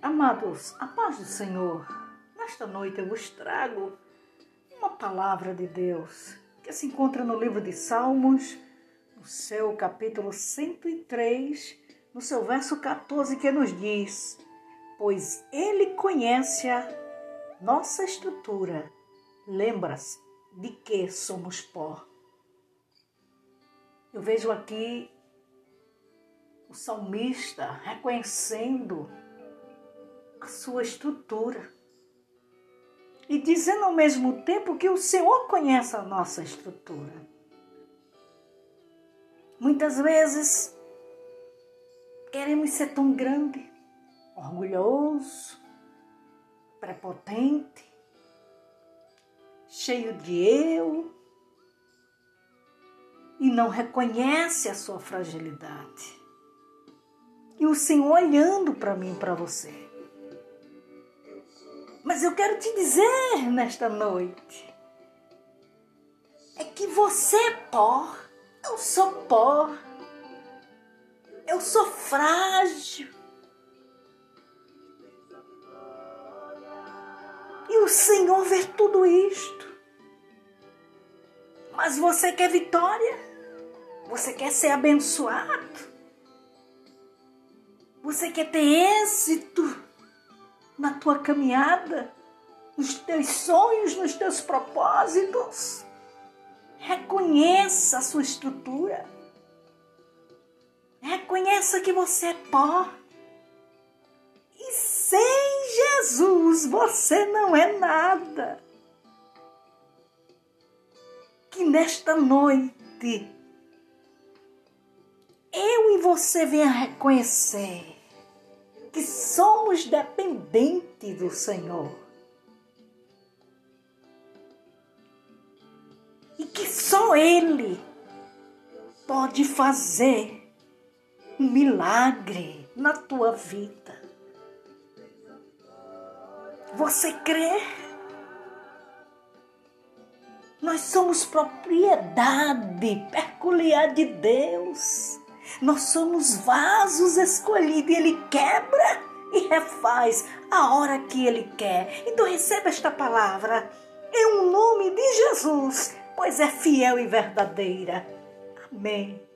Amados, a paz do Senhor, nesta noite eu vos trago uma palavra de Deus que se encontra no livro de Salmos, no seu capítulo 103, no seu verso 14, que nos diz: Pois Ele conhece a nossa estrutura, lembra-se de que somos pó. Eu vejo aqui o salmista reconhecendo sua estrutura e dizendo ao mesmo tempo que o Senhor conhece a nossa estrutura. Muitas vezes queremos ser tão grande, orgulhoso, prepotente, cheio de eu e não reconhece a sua fragilidade. E o Senhor olhando para mim, para você. Mas eu quero te dizer nesta noite é que você é pó, eu sou pó, eu sou frágil. E o Senhor vê tudo isto. Mas você quer vitória? Você quer ser abençoado? Você quer ter êxito na tua caminhada, nos teus sonhos, nos teus propósitos? Reconheça a sua estrutura. Reconheça que você é pó. E sem Jesus você não é nada. Que nesta noite eu e você venha reconhecer somos dependentes do Senhor. E que só Ele pode fazer um milagre na tua vida. Você crê? Nós somos propriedade peculiar de Deus. Nós somos vasos escolhidos e Ele quebra e refaz a hora que Ele quer. Então receba esta palavra em um nome de Jesus, pois é fiel e verdadeira. Amém.